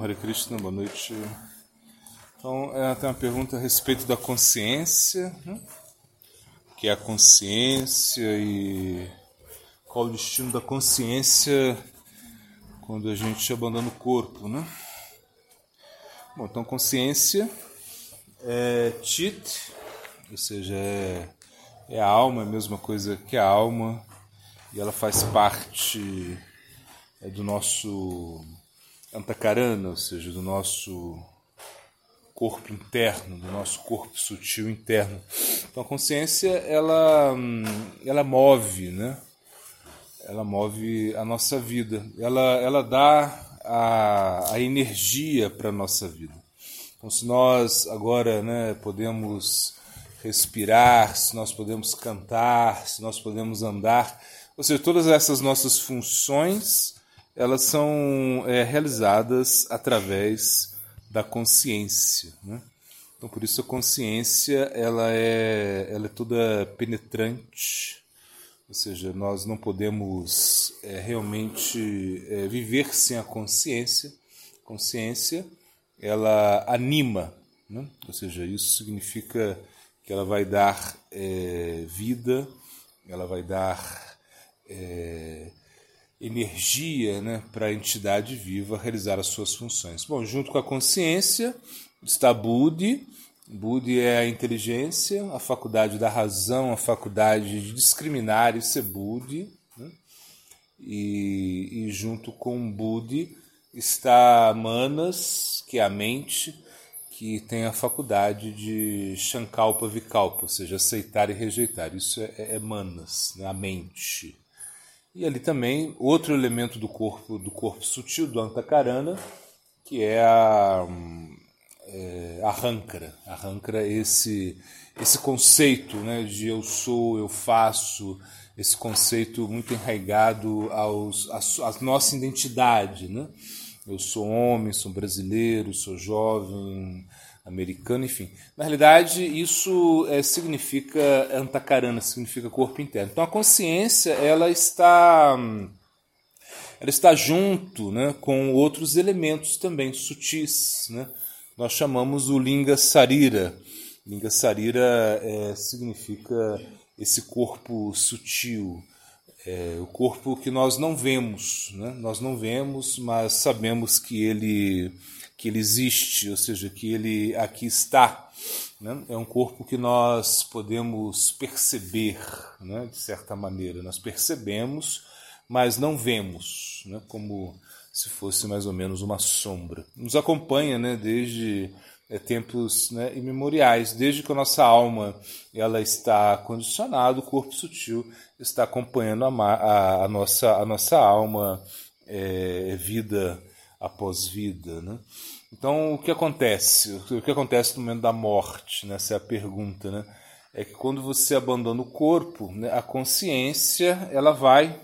Hare Krishna, boa noite. Então, é, tem uma pergunta a respeito da consciência, né? que é a consciência e qual o destino da consciência quando a gente abandona o corpo, né? Bom, então consciência é chit, ou seja, é, é a alma, é a mesma coisa que a alma, e ela faz parte é, do nosso antakarana, ou seja, do nosso corpo interno, do nosso corpo sutil interno. Então a consciência ela ela move, né? Ela move a nossa vida. Ela ela dá a, a energia para nossa vida. Então se nós agora, né, podemos respirar, se nós podemos cantar, se nós podemos andar, ou seja, todas essas nossas funções elas são é, realizadas através da consciência. Né? Então, por isso a consciência ela é, ela é toda penetrante, ou seja, nós não podemos é, realmente é, viver sem a consciência. Consciência ela anima, né? ou seja, isso significa que ela vai dar é, vida, ela vai dar é, energia né, para a entidade viva realizar as suas funções. Bom, junto com a consciência está Budi. Budi é a inteligência, a faculdade da razão, a faculdade de discriminar, isso é Budi. Né? E, e junto com Budi está Manas, que é a mente, que tem a faculdade de Shankalpa Vikalpa, ou seja, aceitar e rejeitar. Isso é, é Manas, né? a mente. E ali também outro elemento do corpo do corpo sutil do Antakarana, que é a é, a rancra. A rancra é esse esse conceito, né, de eu sou, eu faço, esse conceito muito enraizado aos à nossa identidade, né? Eu sou homem, sou brasileiro, sou jovem, americano, enfim. Na realidade, isso é, significa antacarana, significa corpo interno. Então a consciência ela está ela está junto, né, com outros elementos também sutis, né? Nós chamamos o linga sarira. Linga sarira é, significa esse corpo sutil, é, o corpo que nós não vemos, né? Nós não vemos, mas sabemos que ele que ele existe, ou seja, que ele aqui está. Né? É um corpo que nós podemos perceber, né? de certa maneira. Nós percebemos, mas não vemos, né? como se fosse mais ou menos uma sombra. Nos acompanha né? desde é, tempos né, imemoriais, desde que a nossa alma ela está condicionada, o corpo sutil está acompanhando a, a, a nossa, a nossa alma, é, vida após vida. Né? Então, o que acontece? O que acontece no momento da morte? Né? Essa é a pergunta. Né? É que quando você abandona o corpo, né, a consciência ela vai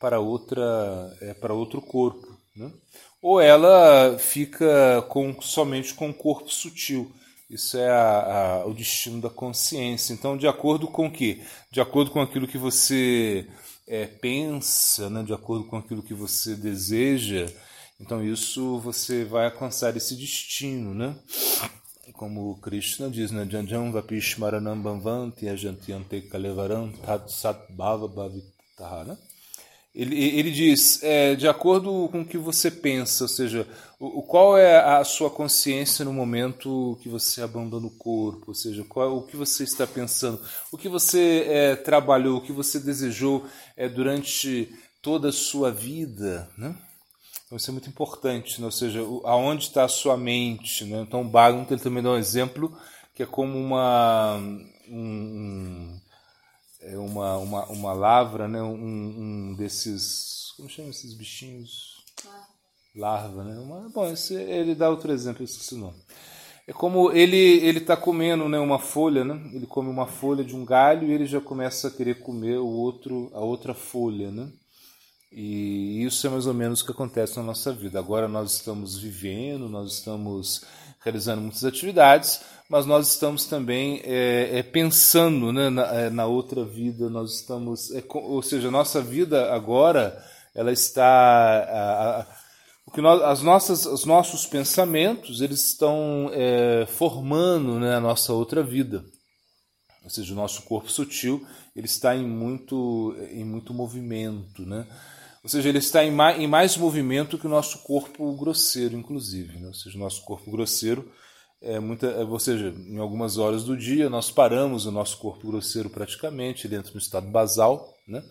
para outra é, para outro corpo, né? ou ela fica com somente com o corpo sutil. Isso é a, a, o destino da consciência. Então, de acordo com o que? De acordo com aquilo que você é, pensa, né? de acordo com aquilo que você deseja, então isso você vai alcançar esse destino, né? Como Krishna diz, né? Janjam vapishmaranam bhamvanti ajantiante kalevaram tat sat né? Ele, ele diz, é, de acordo com o que você pensa, ou seja, o, qual é a sua consciência no momento que você abandona o corpo, ou seja, qual, o que você está pensando, o que você é, trabalhou, o que você desejou é, durante toda a sua vida, né? Então isso é muito importante, né? ou seja, aonde está a sua mente. Né? Então o Bhagavatam ele também dá um exemplo que é como uma, um, é uma, uma, uma lavra, né? um, um desses. Como chama esses bichinhos? Larva, né? Uma, bom, esse, ele dá outro exemplo, eu esqueci o nome. É como ele ele está comendo né, uma folha, né? Ele come uma folha de um galho e ele já começa a querer comer o outro a outra folha, né? E isso é mais ou menos o que acontece na nossa vida. Agora nós estamos vivendo, nós estamos realizando muitas atividades, mas nós estamos também é, é, pensando né, na, é, na, outra vida, nós estamos, é, ou seja, a nossa vida agora ela está, a, a, o que nós, as nossas, os nossos pensamentos eles estão é, formando né, a nossa outra vida, ou seja, o nosso corpo sutil ele está em muito, em muito movimento, né? Ou seja, ele está em mais, em mais movimento que o nosso corpo grosseiro, inclusive. Né? Ou seja, o nosso corpo grosseiro é muita, é, ou seja, em algumas horas do dia nós paramos o nosso corpo grosseiro praticamente, ele entra no estado basal, né?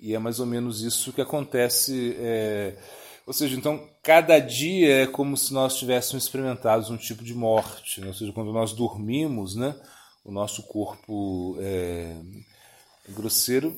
E é mais ou menos isso que acontece. É, ou seja, então cada dia é como se nós tivéssemos experimentado um tipo de morte. Né? Ou seja, quando nós dormimos, né, o nosso corpo é, grosseiro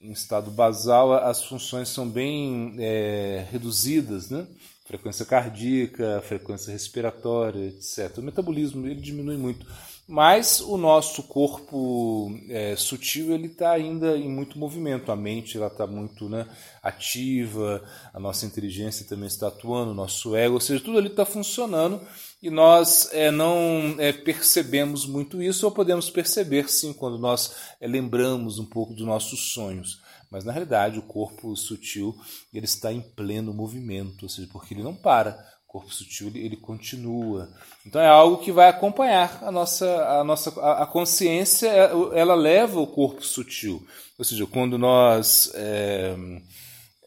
em estado basal, as funções são bem é, reduzidas, né? Frequência cardíaca, frequência respiratória, etc. O metabolismo ele diminui muito, mas o nosso corpo é, sutil ele está ainda em muito movimento. A mente ela está muito né, ativa, a nossa inteligência também está atuando, o nosso ego, ou seja, tudo ali está funcionando e nós é, não é, percebemos muito isso, ou podemos perceber sim quando nós é, lembramos um pouco dos nossos sonhos. Mas na realidade o corpo sutil ele está em pleno movimento, ou seja, porque ele não para. O corpo sutil ele, ele continua. Então é algo que vai acompanhar a nossa a nossa a, a consciência. É, ela leva o corpo sutil. Ou seja, quando nós é,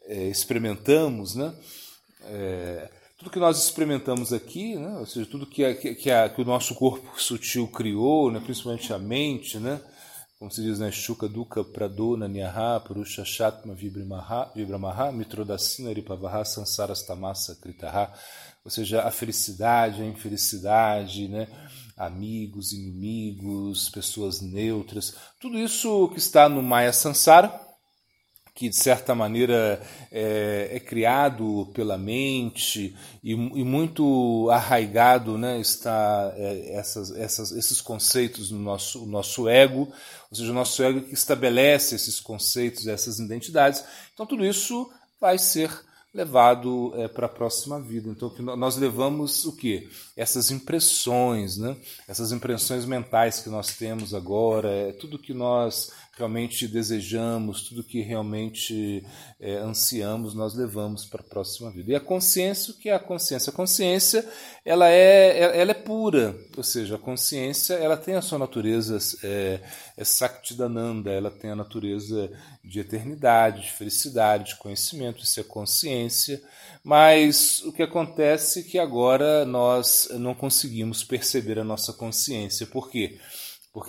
é, experimentamos, né? É, tudo que nós experimentamos aqui, né? ou seja, tudo que, que, que, a, que o nosso corpo sutil criou, né? principalmente a mente, né? como se diz na né? Shuka Dukkha Pradona Nyaha Purusha Shatma Vibramaha Mitrodasina Ripavaha Sansaras Tamasa Kritaha ou seja, a felicidade, a infelicidade, né? amigos, inimigos, pessoas neutras, tudo isso que está no Maya Sansara, que de certa maneira é, é criado pela mente e, e, muito arraigado né, está é, essas, essas, esses conceitos no nosso, nosso ego, ou seja, o nosso ego que estabelece esses conceitos, essas identidades. Então tudo isso vai ser levado é, para a próxima vida. Então nós levamos o que? Essas impressões, né? essas impressões mentais que nós temos agora, é, tudo que nós realmente desejamos, tudo que realmente é, ansiamos, nós levamos para a próxima vida. E a consciência, o que é a consciência? A consciência ela é, ela é pura, ou seja, a consciência ela tem a sua natureza é, é Saktidananda, ela tem a natureza de eternidade, de felicidade, de conhecimento, isso é consciência. Mas o que acontece é que agora nós não conseguimos perceber a nossa consciência. Por quê? porque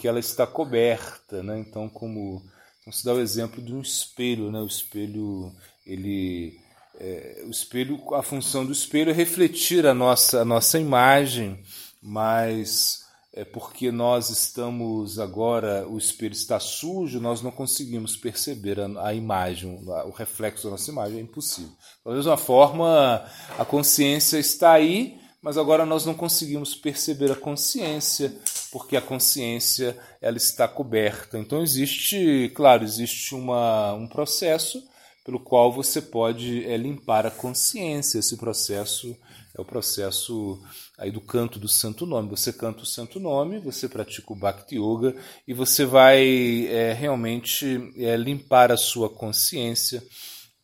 ela está coberta, né? Então, como vamos dar o exemplo de um espelho, né? O espelho, ele, é, o espelho, a função do espelho é refletir a nossa, a nossa imagem, mas é porque nós estamos agora, o espelho está sujo, nós não conseguimos perceber a, a imagem, o reflexo da nossa imagem é impossível. Da mesma forma, a consciência está aí, mas agora nós não conseguimos perceber a consciência, porque a consciência ela está coberta. Então existe, claro, existe uma, um processo pelo qual você pode é, limpar a consciência. Esse processo é o processo aí do canto do santo nome. Você canta o santo nome, você pratica o Bhakti Yoga e você vai é, realmente é, limpar a sua consciência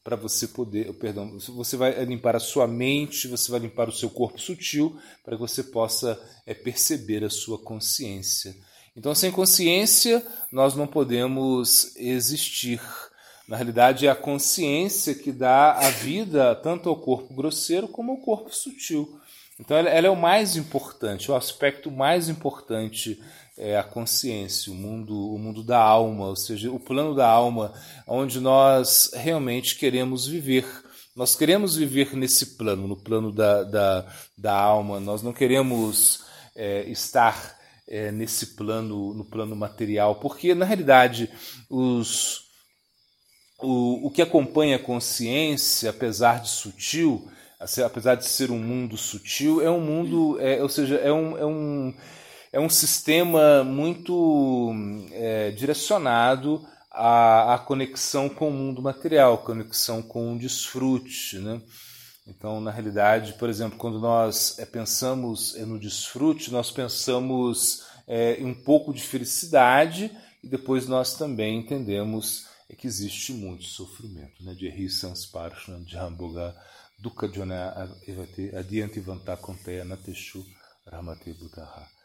para você poder, perdão, você vai limpar a sua mente, você vai limpar o seu corpo sutil, para que você possa é, perceber a sua consciência. Então, sem consciência, nós não podemos existir. Na realidade, é a consciência que dá a vida tanto ao corpo grosseiro como ao corpo sutil. Então, ela, ela é o mais importante, o aspecto mais importante é a consciência, o mundo, o mundo da alma, ou seja, o plano da alma, onde nós realmente queremos viver. Nós queremos viver nesse plano, no plano da, da, da alma. Nós não queremos é, estar é, nesse plano, no plano material, porque na realidade os, o, o que acompanha a consciência, apesar de sutil, apesar de ser um mundo sutil, é um mundo, é, ou seja, é um, é um é um sistema muito é, direcionado a, a conexão com o mundo material, conexão com o desfrute, né? Então, na realidade, por exemplo, quando nós é, pensamos é, no desfrute, nós pensamos é, em um pouco de felicidade e depois nós também entendemos é, que existe muito sofrimento, né? De Risansparshan, de Hamboga, Dukkha Adiante Vantakonteya Nateshu Ramate Buddha.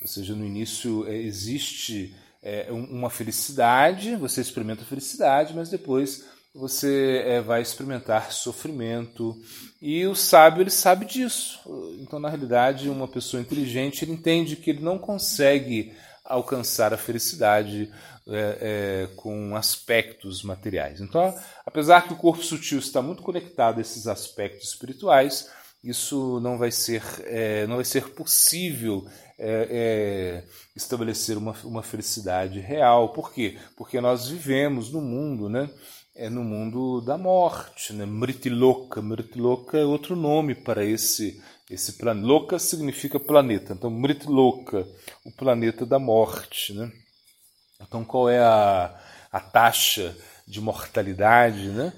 Ou seja, no início é, existe é, uma felicidade, você experimenta felicidade, mas depois você é, vai experimentar sofrimento. E o sábio ele sabe disso. Então, na realidade, uma pessoa inteligente ele entende que ele não consegue alcançar a felicidade é, é, com aspectos materiais. Então, apesar que o corpo sutil está muito conectado a esses aspectos espirituais, isso não vai ser, é, não vai ser possível é, é, estabelecer uma, uma felicidade real. Por quê? Porque nós vivemos no mundo, né? É no mundo da morte, né? Mritiloka. Mritiloka é outro nome para esse esse planeta. Loka significa planeta. Então, Mritiloka, o planeta da morte, né? Então, qual é a, a taxa de mortalidade, né?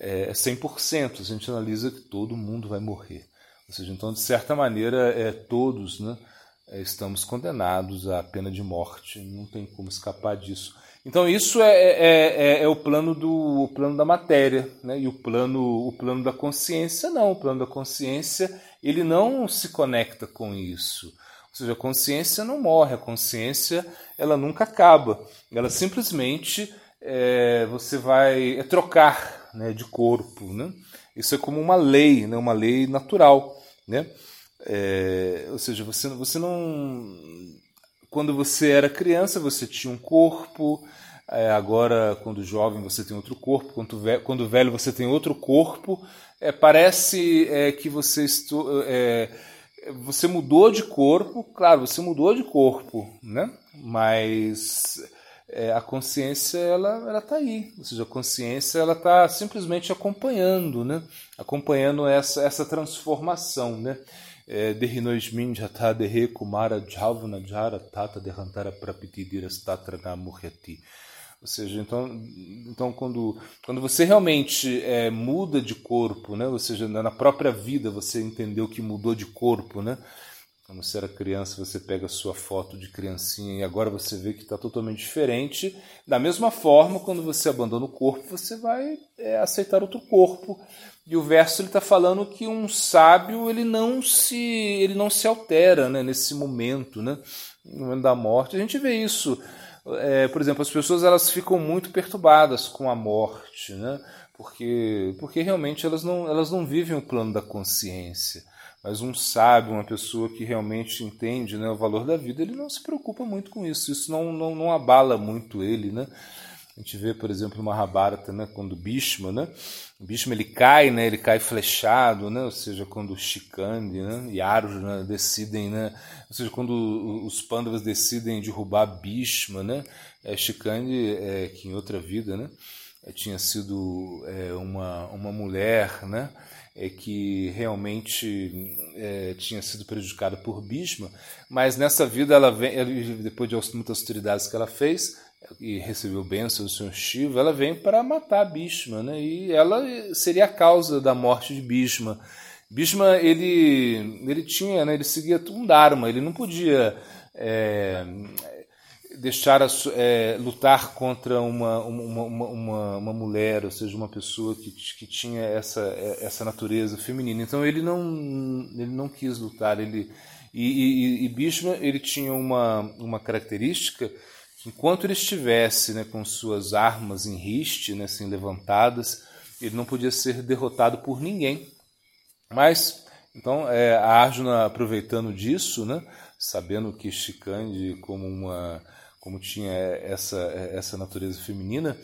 É 100%. A gente analisa que todo mundo vai morrer. Ou seja, então, de certa maneira, é, todos, né? É, estamos condenados à pena de morte, não tem como escapar disso. Então isso é, é, é, é o plano do o plano da matéria, né? E o plano o plano da consciência não, o plano da consciência ele não se conecta com isso. Ou seja, a consciência não morre, a consciência ela nunca acaba. Ela simplesmente é, você vai é trocar né, de corpo, né? Isso é como uma lei, né? Uma lei natural, né? É, ou seja, você, você não. Quando você era criança, você tinha um corpo, é, agora, quando jovem, você tem outro corpo, quando, velho, quando velho, você tem outro corpo. É, parece é, que você, estu, é, você mudou de corpo, claro, você mudou de corpo, né? mas é, a consciência ela ela está aí, ou seja, a consciência ela está simplesmente acompanhando, né? acompanhando essa, essa transformação. Né? Derinoismin jata kumara jara tata. Ou seja, então, então quando, quando você realmente é, muda de corpo, né? ou seja, na própria vida você entendeu que mudou de corpo, né? Quando você era criança, você pega a sua foto de criancinha e agora você vê que está totalmente diferente. Da mesma forma, quando você abandona o corpo, você vai é, aceitar outro corpo. E o verso está falando que um sábio ele não se ele não se altera né, nesse momento, né, no momento da morte. A gente vê isso. É, por exemplo, as pessoas elas ficam muito perturbadas com a morte, né? porque, porque realmente elas não, elas não vivem o plano da consciência. Mas um sábio, uma pessoa que realmente entende né, o valor da vida, ele não se preocupa muito com isso. Isso não, não, não abala muito ele. Né? A gente vê, por exemplo, uma Mahabharata, né, quando Bhishma, né, Bhishma ele cai, né, ele cai flechado, né, ou seja, quando Shikandi né, e Arjuna decidem, né, ou seja, quando os Pandavas decidem derrubar Bhishma, né, é, Shikandi, é, que em outra vida, né, tinha sido é, uma, uma mulher, né, é, que realmente é, tinha sido prejudicada por Bhishma, mas nessa vida ela vem, depois de muitas austeridades que ela fez e recebeu bênção do Senhor Shiva, ela vem para matar Bhishma, né? E ela seria a causa da morte de Bhishma. Bhishma ele ele tinha, né? Ele seguia um dharma, ele não podia é, deixar a, é, lutar contra uma, uma, uma, uma, mulher, ou seja, uma pessoa que, que tinha essa, essa natureza feminina. Então ele não, ele não quis lutar. Ele, e, e, e Bhishma ele tinha uma, uma característica que enquanto ele estivesse né, com suas armas em riste, né, assim, levantadas, ele não podia ser derrotado por ninguém. Mas, então, é, a Arjuna aproveitando disso, né, sabendo que Shikandi, como uma como tinha essa, essa natureza feminina,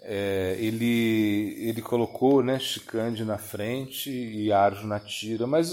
é, ele, ele colocou né, Shikandi na frente e Arjuna tira mas,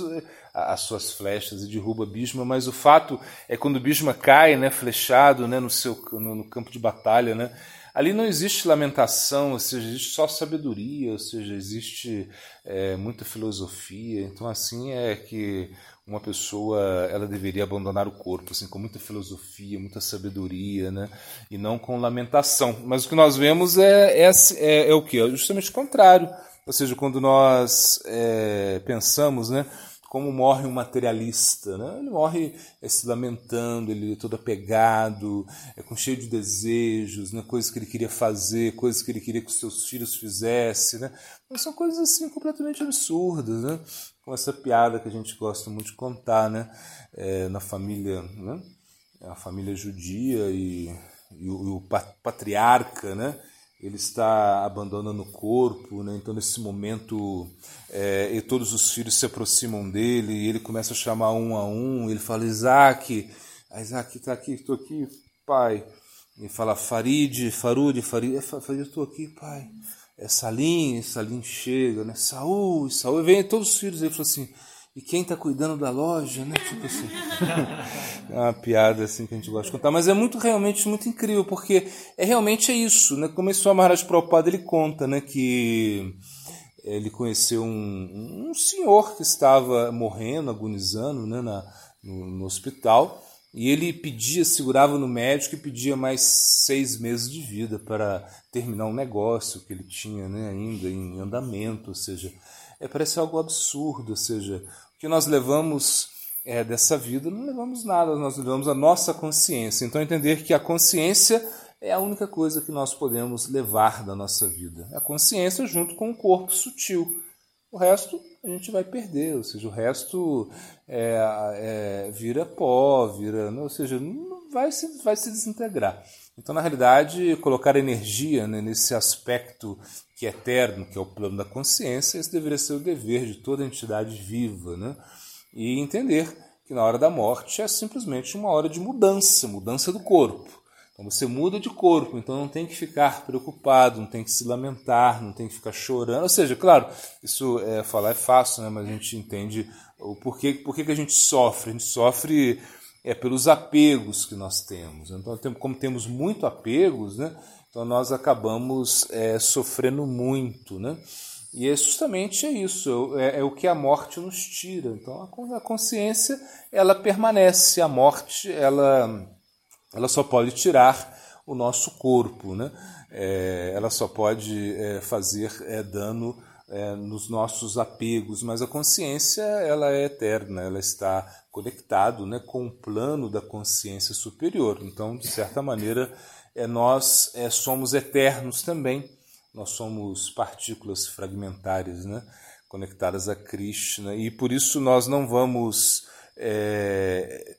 as suas flechas e derruba Bhishma, mas o fato é quando Bhishma cai né, flechado né, no, seu, no, no campo de batalha, né, Ali não existe lamentação, ou seja, existe só sabedoria, ou seja, existe é, muita filosofia. Então, assim é que uma pessoa ela deveria abandonar o corpo, assim, com muita filosofia, muita sabedoria, né? E não com lamentação. Mas o que nós vemos é, é, é, é o que? Justamente o contrário. Ou seja, quando nós é, pensamos, né? como morre um materialista, né? Ele morre é, se lamentando, ele é todo apegado, é com cheio de desejos, né? coisas que ele queria fazer, coisas que ele queria que os seus filhos fizessem, né? Mas são coisas assim completamente absurdas, né? Com essa piada que a gente gosta muito de contar, né? É, na família, né? A família judia e, e o, e o patriarca, né? ele está abandonando o corpo, né? então nesse momento é, e todos os filhos se aproximam dele e ele começa a chamar um a um, ele fala, Isaac, Isaac está aqui, estou aqui, pai. Ele fala, Farid, Farude, Farid, Farid, estou aqui, pai. É Salim, Salim chega, né? Saúl, Saúl, vem todos os filhos, ele fala assim, e quem está cuidando da loja, né? Tipo assim. é uma piada assim que a gente gosta de contar, mas é muito realmente muito incrível porque é realmente é isso, né? Como esse Maharaj Prabhupada ele conta, né, que ele conheceu um, um senhor que estava morrendo, agonizando, né, na, no, no hospital. E ele pedia, segurava no médico e pedia mais seis meses de vida para terminar um negócio que ele tinha né, ainda em andamento, ou seja, é, parece algo absurdo, ou seja, o que nós levamos é, dessa vida, não levamos nada, nós levamos a nossa consciência. Então, entender que a consciência é a única coisa que nós podemos levar da nossa vida. A consciência junto com o corpo sutil. O resto a gente vai perder, ou seja, o resto é, é, vira pó, vira, ou seja, vai se, vai se desintegrar. Então, na realidade, colocar energia né, nesse aspecto que é eterno, que é o plano da consciência, esse deveria ser o dever de toda entidade viva. Né? E entender que na hora da morte é simplesmente uma hora de mudança, mudança do corpo. Então você muda de corpo, então não tem que ficar preocupado, não tem que se lamentar, não tem que ficar chorando. Ou seja, claro, isso é, falar é fácil, né? mas a gente entende o porquê, porquê que a gente sofre. A gente sofre é pelos apegos que nós temos. Então, como temos muito apegos, né, então nós acabamos é, sofrendo muito, né? E é justamente é isso, é, é, o que a morte nos tira. Então a consciência ela permanece, a morte ela, ela só pode tirar o nosso corpo, né? É, ela só pode é, fazer é, dano é, nos nossos apegos, mas a consciência ela é eterna, ela está conectado, né, com o plano da consciência superior. Então, de certa maneira, é, nós é, somos eternos também. Nós somos partículas fragmentárias, né, conectadas a Krishna, e por isso nós não vamos é,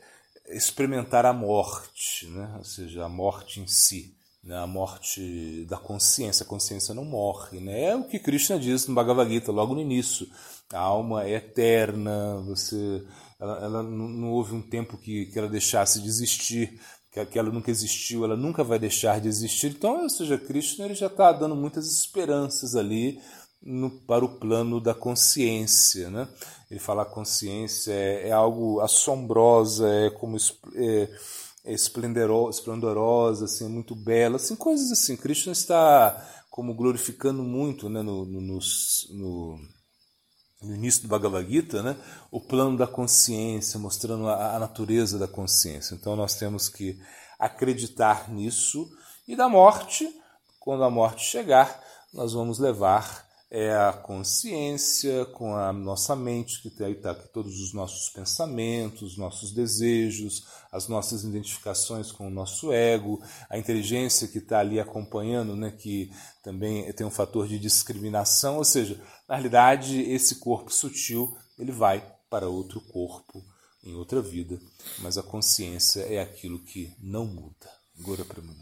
experimentar a morte, né, ou seja, a morte em si né, a morte da consciência. A consciência não morre. Né? É o que Krishna diz no Bhagavad Gita, logo no início. A alma é eterna, você, ela, ela não, houve um tempo que, que ela deixasse de existir, que, que ela nunca existiu, ela nunca vai deixar de existir. Então, ou seja, Krishna ele já está dando muitas esperanças ali no, para o plano da consciência. Né? Ele fala que a consciência é, é algo assombrosa, é como. É, é esplendorosa, assim, muito bela, assim, coisas assim. Krishna está como glorificando muito né, no, no, no, no início do Bhagavad Gita, né, o plano da consciência, mostrando a, a natureza da consciência. Então nós temos que acreditar nisso e da morte, quando a morte chegar, nós vamos levar é a consciência com a nossa mente, que está todos os nossos pensamentos, nossos desejos, as nossas identificações com o nosso ego, a inteligência que está ali acompanhando, né, que também tem um fator de discriminação, ou seja, na realidade esse corpo sutil ele vai para outro corpo em outra vida, mas a consciência é aquilo que não muda. Agora para mim.